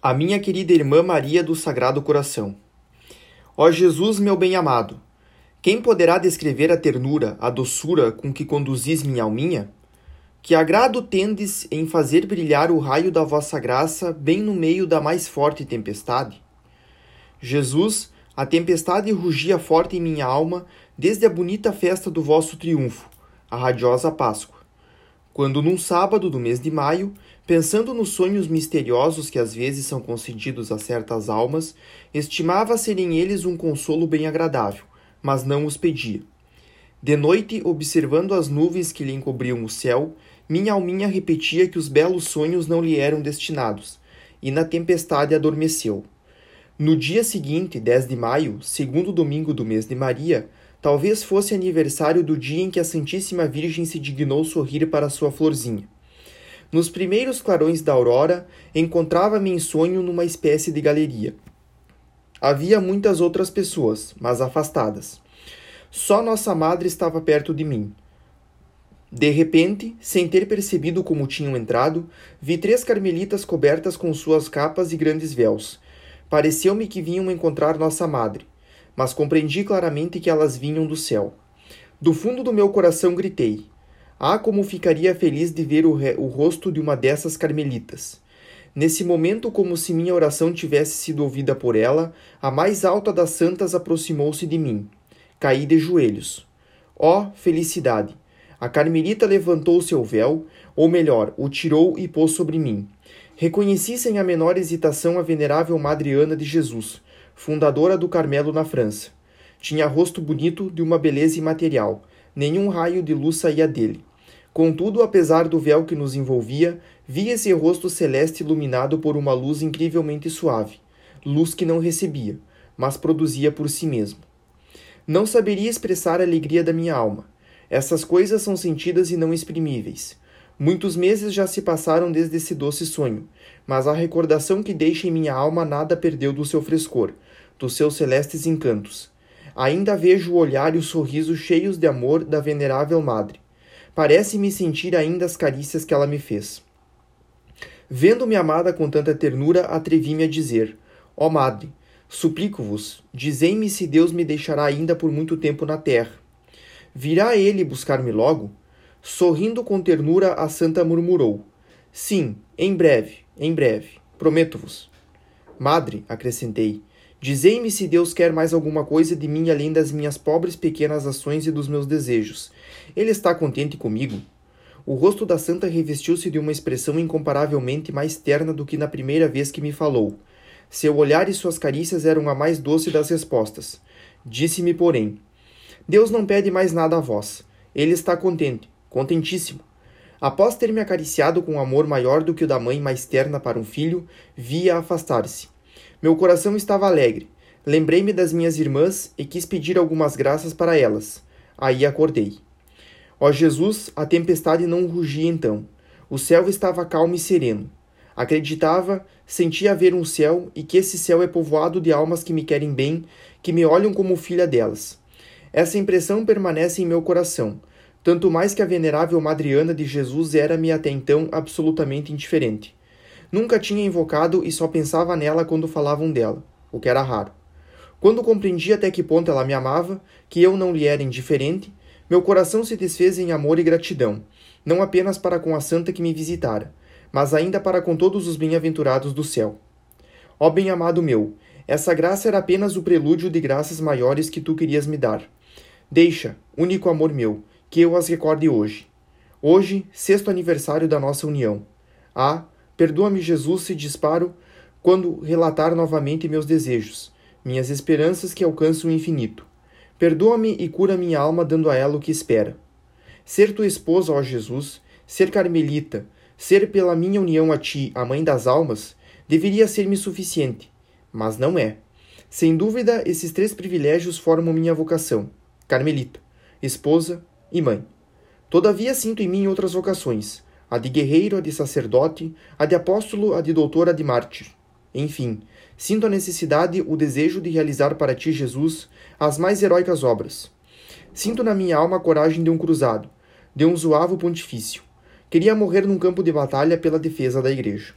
A minha querida irmã Maria do Sagrado Coração. Ó Jesus, meu bem-amado, quem poderá descrever a ternura, a doçura com que conduzis minha alminha? Que agrado tendes em fazer brilhar o raio da vossa graça bem no meio da mais forte tempestade? Jesus, a tempestade rugia forte em minha alma desde a bonita festa do vosso triunfo, a radiosa Páscoa quando num sábado do mês de maio, pensando nos sonhos misteriosos que às vezes são concedidos a certas almas, estimava serem eles um consolo bem agradável, mas não os pedia. De noite, observando as nuvens que lhe encobriam o céu, minha alminha repetia que os belos sonhos não lhe eram destinados, e na tempestade adormeceu. No dia seguinte, 10 de maio, segundo domingo do mês de Maria, Talvez fosse aniversário do dia em que a Santíssima Virgem se dignou sorrir para sua florzinha. Nos primeiros clarões da aurora, encontrava-me em sonho numa espécie de galeria. Havia muitas outras pessoas, mas afastadas. Só Nossa Madre estava perto de mim. De repente, sem ter percebido como tinham entrado, vi três carmelitas cobertas com suas capas e grandes véus. Pareceu-me que vinham encontrar Nossa Madre mas compreendi claramente que elas vinham do céu. Do fundo do meu coração gritei: Ah, como ficaria feliz de ver o, o rosto de uma dessas carmelitas! Nesse momento, como se minha oração tivesse sido ouvida por ela, a mais alta das santas aproximou-se de mim. Caí de joelhos. Ó oh, felicidade! A carmelita levantou seu véu, ou melhor, o tirou e pôs sobre mim. Reconheci sem a menor hesitação a venerável Madre Ana de Jesus, fundadora do Carmelo na França. Tinha rosto bonito de uma beleza imaterial, nenhum raio de luz saía dele. Contudo, apesar do véu que nos envolvia, via esse rosto celeste iluminado por uma luz incrivelmente suave, luz que não recebia, mas produzia por si mesmo. Não saberia expressar a alegria da minha alma. Essas coisas são sentidas e não exprimíveis. Muitos meses já se passaram desde esse doce sonho, mas a recordação que deixa em minha alma nada perdeu do seu frescor, dos seus celestes encantos. Ainda vejo o olhar e o sorriso cheios de amor da venerável madre. Parece-me sentir ainda as carícias que ela me fez. Vendo-me amada com tanta ternura, atrevi-me a dizer: Ó oh, madre, suplico-vos, dizei-me se Deus me deixará ainda por muito tempo na terra. Virá ele buscar-me logo? Sorrindo com ternura, a santa murmurou: Sim, em breve, em breve, prometo-vos. Madre, acrescentei, Dizei-me se Deus quer mais alguma coisa de mim além das minhas pobres pequenas ações e dos meus desejos. Ele está contente comigo? O rosto da santa revestiu-se de uma expressão incomparavelmente mais terna do que na primeira vez que me falou. Seu olhar e suas carícias eram a mais doce das respostas. Disse-me, porém: Deus não pede mais nada a vós. Ele está contente, contentíssimo. Após ter me acariciado com um amor maior do que o da mãe mais terna para um filho, via afastar-se. Meu coração estava alegre. Lembrei-me das minhas irmãs e quis pedir algumas graças para elas. Aí acordei. Ó Jesus, a tempestade não rugia então. O céu estava calmo e sereno. Acreditava, sentia haver um céu e que esse céu é povoado de almas que me querem bem, que me olham como filha delas. Essa impressão permanece em meu coração, tanto mais que a venerável Madriana de Jesus era-me até então absolutamente indiferente. Nunca tinha invocado e só pensava nela quando falavam dela, o que era raro. Quando compreendi até que ponto ela me amava, que eu não lhe era indiferente, meu coração se desfez em amor e gratidão, não apenas para com a santa que me visitara, mas ainda para com todos os bem-aventurados do céu. Ó bem-amado meu, essa graça era apenas o prelúdio de graças maiores que tu querias me dar. Deixa, único amor meu, que eu as recorde hoje. Hoje, sexto aniversário da nossa união. Ah, Perdoa-me, Jesus, se disparo quando relatar novamente meus desejos, minhas esperanças que alcançam o infinito. Perdoa-me e cura minha alma, dando a ela o que espera. Ser tua esposa, ó Jesus, ser carmelita, ser pela minha união a ti a mãe das almas, deveria ser-me suficiente, mas não é. Sem dúvida, esses três privilégios formam minha vocação: carmelita, esposa e mãe. Todavia sinto em mim outras vocações, a de guerreiro, a de sacerdote, a de apóstolo, a de doutor, a de mártir. Enfim, sinto a necessidade, o desejo de realizar para ti, Jesus, as mais heróicas obras. Sinto na minha alma a coragem de um cruzado, de um zoavo pontifício. Queria morrer num campo de batalha pela defesa da Igreja.